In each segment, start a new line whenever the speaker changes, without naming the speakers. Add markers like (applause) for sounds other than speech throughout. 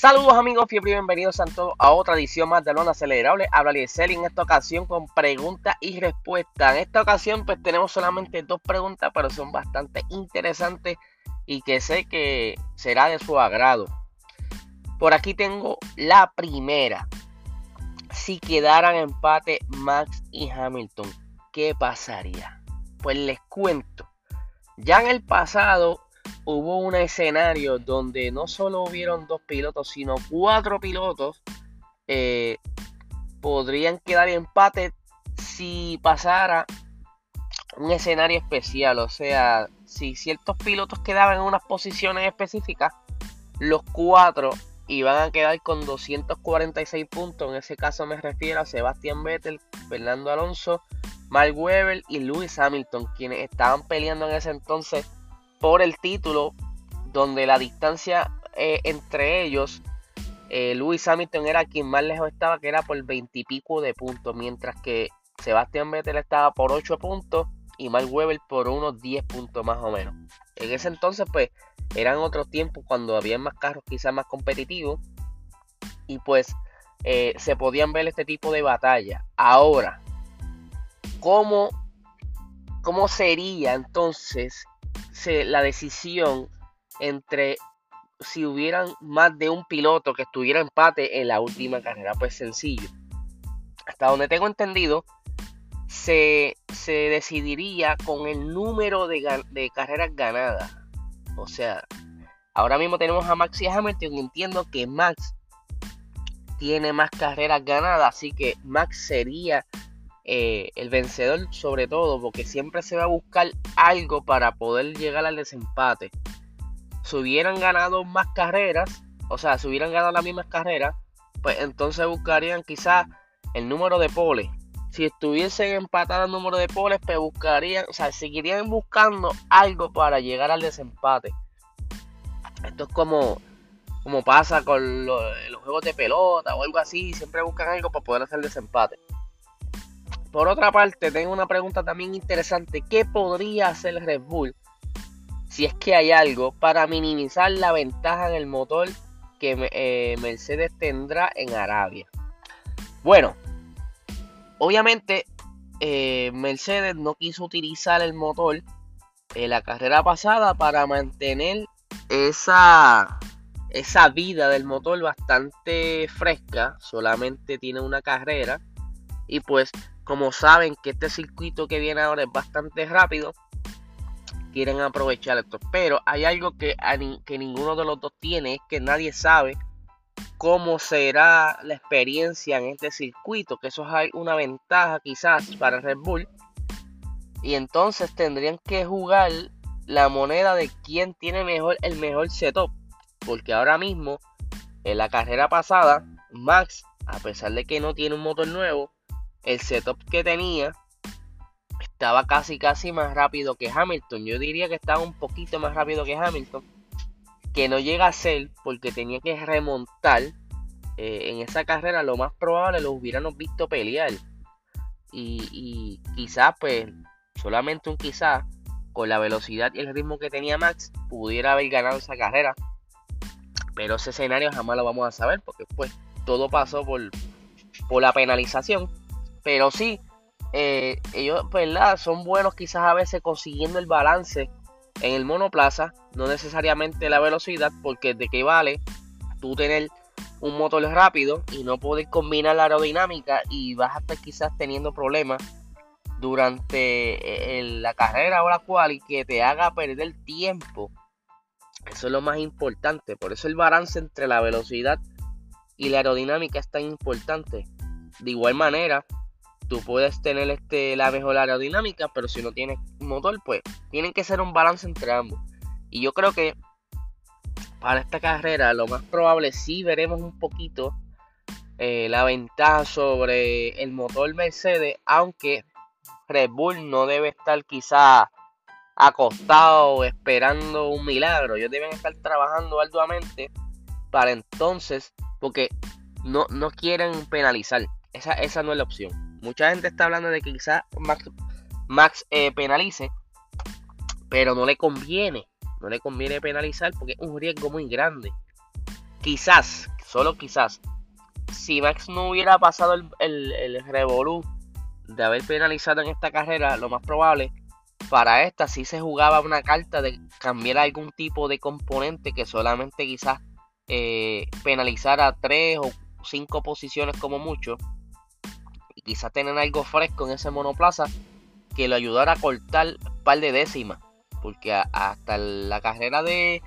Saludos amigos, fiebre y bienvenidos a todos a otra edición más de Lona Acelerable. Habla Liesel en esta ocasión con preguntas y respuestas. En esta ocasión pues tenemos solamente dos preguntas, pero son bastante interesantes y que sé que será de su agrado. Por aquí tengo la primera. Si quedaran empate Max y Hamilton, ¿qué pasaría? Pues les cuento. Ya en el pasado hubo un escenario donde no solo hubieron dos pilotos, sino cuatro pilotos eh, podrían quedar empate si pasara un escenario especial. O sea, si ciertos pilotos quedaban en unas posiciones específicas, los cuatro iban a quedar con 246 puntos. En ese caso me refiero a Sebastián Vettel, Fernando Alonso, Mark Webber y Lewis Hamilton, quienes estaban peleando en ese entonces por el título, donde la distancia eh, entre ellos, eh, Lewis Hamilton era quien más lejos estaba, que era por 20 y pico de puntos, mientras que Sebastián Vettel estaba por 8 puntos y Mark Webber por unos 10 puntos más o menos. En ese entonces, pues, eran otros tiempos cuando había más carros quizás más competitivos y pues eh, se podían ver este tipo de batalla. Ahora, ¿cómo, cómo sería entonces la decisión entre si hubieran más de un piloto que estuviera empate en la última carrera. Pues sencillo. Hasta donde tengo entendido, se, decidiría con el número de, de, carreras ganadas. O sea, ahora mismo tenemos a Max y a Hamilton. Entiendo que Max tiene más carreras ganadas, así que Max sería eh, el vencedor sobre todo, porque siempre se va a buscar algo para poder llegar al desempate. Si hubieran ganado más carreras, o sea, si hubieran ganado las mismas carreras, pues entonces buscarían quizás el número de poles. Si estuviesen empatados el número de poles, pues buscarían, o sea, seguirían buscando algo para llegar al desempate. Esto es como, como pasa con los, los juegos de pelota o algo así, siempre buscan algo para poder hacer el desempate. Por otra parte, tengo una pregunta también interesante. ¿Qué podría hacer Red Bull, si es que hay algo, para minimizar la ventaja en el motor que eh, Mercedes tendrá en Arabia? Bueno, obviamente eh, Mercedes no quiso utilizar el motor en la carrera pasada para mantener esa, esa vida del motor bastante fresca. Solamente tiene una carrera. Y pues como saben que este circuito que viene ahora es bastante rápido, quieren aprovechar esto. Pero hay algo que, que ninguno de los dos tiene, es que nadie sabe cómo será la experiencia en este circuito, que eso es una ventaja quizás para Red Bull. Y entonces tendrían que jugar la moneda de quién tiene mejor el mejor setup. Porque ahora mismo, en la carrera pasada, Max, a pesar de que no tiene un motor nuevo, el setup que tenía estaba casi casi más rápido que Hamilton. Yo diría que estaba un poquito más rápido que Hamilton. Que no llega a ser porque tenía que remontar. Eh, en esa carrera lo más probable lo hubiéramos visto pelear. Y, y quizás pues solamente un quizás con la velocidad y el ritmo que tenía Max pudiera haber ganado esa carrera. Pero ese escenario jamás lo vamos a saber porque pues todo pasó por, por la penalización pero sí, eh, ellos, ¿verdad? Son buenos quizás a veces consiguiendo el balance en el monoplaza, no necesariamente la velocidad, porque de qué vale tú tener un motor rápido y no poder combinar la aerodinámica y vas a estar quizás teniendo problemas durante eh, la carrera o la cual y que te haga perder tiempo. Eso es lo más importante. Por eso el balance entre la velocidad y la aerodinámica es tan importante. De igual manera, tú puedes tener este, la mejor aerodinámica, pero si no tienes motor, pues tienen que ser un balance entre ambos. Y yo creo que para esta carrera lo más probable sí veremos un poquito eh, la ventaja sobre el motor Mercedes, aunque Red Bull no debe estar quizá acostado esperando un milagro. Ellos deben estar trabajando arduamente para entonces, porque no, no quieren penalizar. Esa, esa no es la opción. Mucha gente está hablando de que quizás Max, eh, penalice, pero no le conviene. No le conviene penalizar porque es un riesgo muy grande. quizás, solo quizás, si Max no hubiera pasado el, el, el revolú de haber penalizado en esta carrera, lo más probable, para esta sí se jugaba una carta de cambiar algún tipo de componente que solamente quizás eh, penalizara tres o cinco posiciones como mucho. Y quizás tener algo fresco en ese monoplaza que lo ayudara a cortar un par de décimas. Porque hasta la carrera de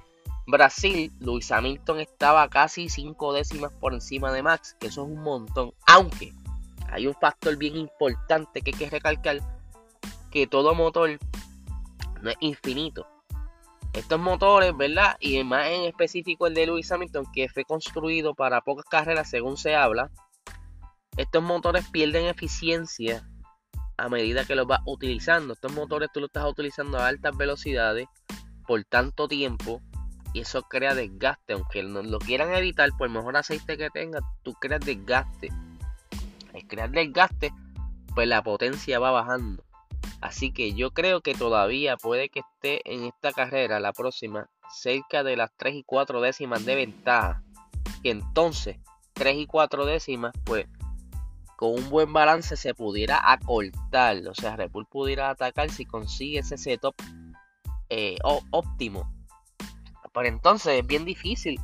Brasil, Luis Hamilton estaba casi cinco décimas por encima de Max, que eso es un montón. Aunque hay un factor bien importante que hay que recalcar, que todo motor no es infinito. Estos motores, ¿verdad? Y más en específico el de Lewis Hamilton, que fue construido para pocas carreras según se habla, estos motores pierden eficiencia a medida que los vas utilizando. Estos motores tú los estás utilizando a altas velocidades por tanto tiempo y eso crea desgaste. Aunque no lo quieran evitar, por mejor aceite que tengas, tú creas desgaste. Al crear desgaste, pues la potencia va bajando. Así que yo creo que todavía puede que esté en esta carrera, la próxima, cerca de las 3 y 4 décimas de ventaja. Y entonces, 3 y 4 décimas, pues con un buen balance se pudiera acortar. O sea, Red Bull pudiera atacar si consigue ese setup eh, óptimo. Pero entonces es bien difícil.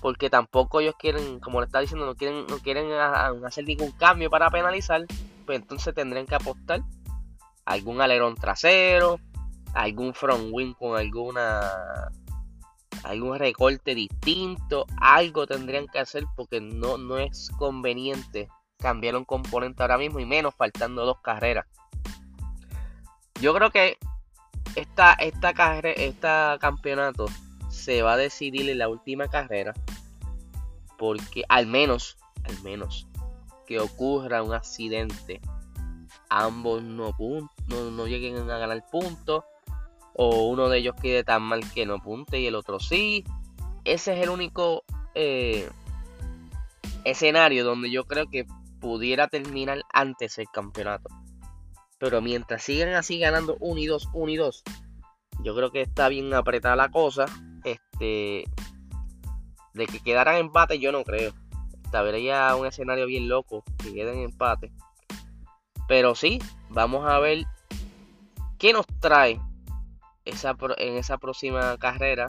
Porque tampoco ellos quieren, como le está diciendo, no quieren, no quieren hacer ningún cambio para penalizar. Pues entonces tendrían que apostar algún alerón trasero, algún front wing con alguna algún recorte distinto, algo tendrían que hacer porque no, no es conveniente cambiar un componente ahora mismo y menos faltando dos carreras. Yo creo que esta, esta carrera, este campeonato se va a decidir en la última carrera porque al menos, al menos que ocurra un accidente ambos no, no, lleguen a ganar puntos o uno de ellos quede tan mal que no punte y el otro sí. Ese es el único eh, escenario donde yo creo que pudiera terminar antes el campeonato. Pero mientras sigan así ganando 1 y 2, 1 y 2, yo creo que está bien apretada la cosa. Este, de que quedaran empate, yo no creo. Estaría un escenario bien loco que queden empate. Pero sí, vamos a ver qué nos trae esa, en esa próxima carrera.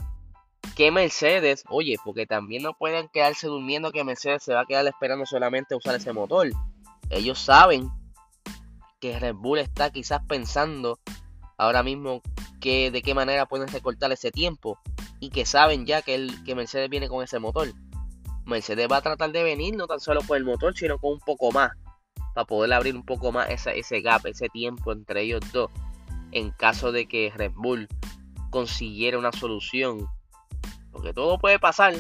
Que Mercedes, oye, porque también no pueden quedarse durmiendo que Mercedes se va a quedar esperando solamente usar ese motor. Ellos saben que Red Bull está quizás pensando ahora mismo que, de qué manera pueden recortar ese tiempo. Y que saben ya que, el, que Mercedes viene con ese motor. Mercedes va a tratar de venir no tan solo con el motor, sino con un poco más para poder abrir un poco más ese gap, ese tiempo entre ellos dos, en caso de que Red Bull consiguiera una solución. Porque todo puede pasar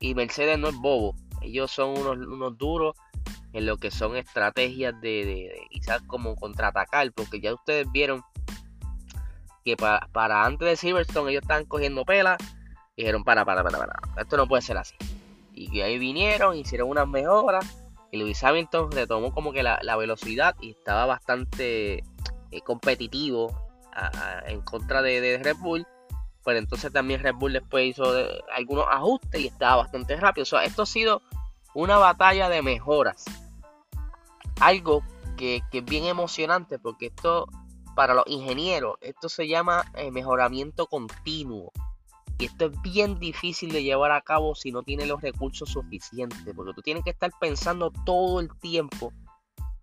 y Mercedes no es bobo. Ellos son unos, unos duros en lo que son estrategias de, quizás como contraatacar, porque ya ustedes vieron que para, para antes de Silverstone ellos estaban cogiendo pela y dijeron para, para, para, para, esto no puede ser así. Y ahí vinieron, hicieron unas mejoras y Lewis Hamilton retomó como que la, velocidad y estaba bastante eh, competitivo en contra de, Red Bull. Pero entonces también Red Bull después hizo algunos ajustes y estaba bastante rápido. O sea, esto ha sido una batalla de mejoras. Algo que, es bien emocionante porque esto, para los ingenieros, esto se llama eh, mejoramiento continuo. Y esto es bien difícil de llevar a cabo si no tienes los recursos suficientes, porque tú tienes que estar pensando todo el tiempo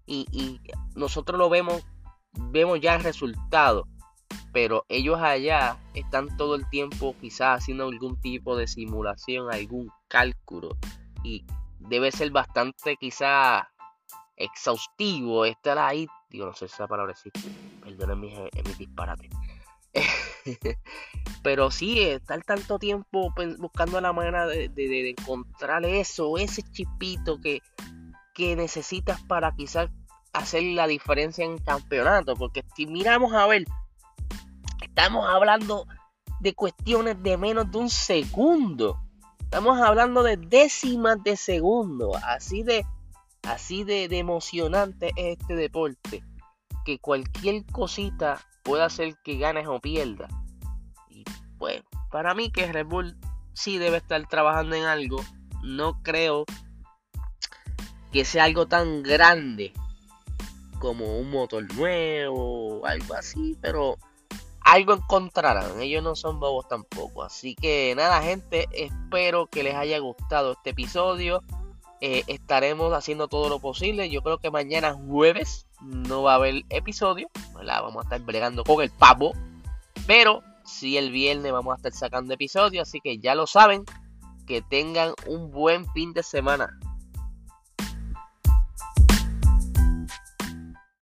y, nosotros lo vemos, vemos ya el resultado, pero ellos allá están todo el tiempo quizás haciendo algún tipo de simulación, algún cálculo y debe ser bastante quizás exhaustivo estar ahí, digo, no sé si esa palabra existe, perdonen mis, mis disparates. (laughs) Pero sí, estar tanto tiempo buscando la manera de, encontrar eso, ese chipito que, que necesitas para quizás hacer la diferencia en campeonato. Porque si miramos a ver, estamos hablando de cuestiones de menos de un segundo. Estamos hablando de décimas de segundo. Así de, así de, emocionante es este deporte. Que cualquier cosita puede hacer que ganes o pierdas. Y pues, para mí que Red Bull sí debe estar trabajando en algo no creo que sea algo tan grande como un motor nuevo o algo así, pero algo encontrarán. Ellos no son bobos tampoco. Así que nada, gente, espero que les haya gustado este episodio. Eh, estaremos haciendo todo lo posible. Yo creo que mañana jueves no va a haber episodio. Vamos a estar bregando con el pavo. Pero si el viernes vamos a estar sacando episodio. Así que ya lo saben. Que tengan un buen fin de semana.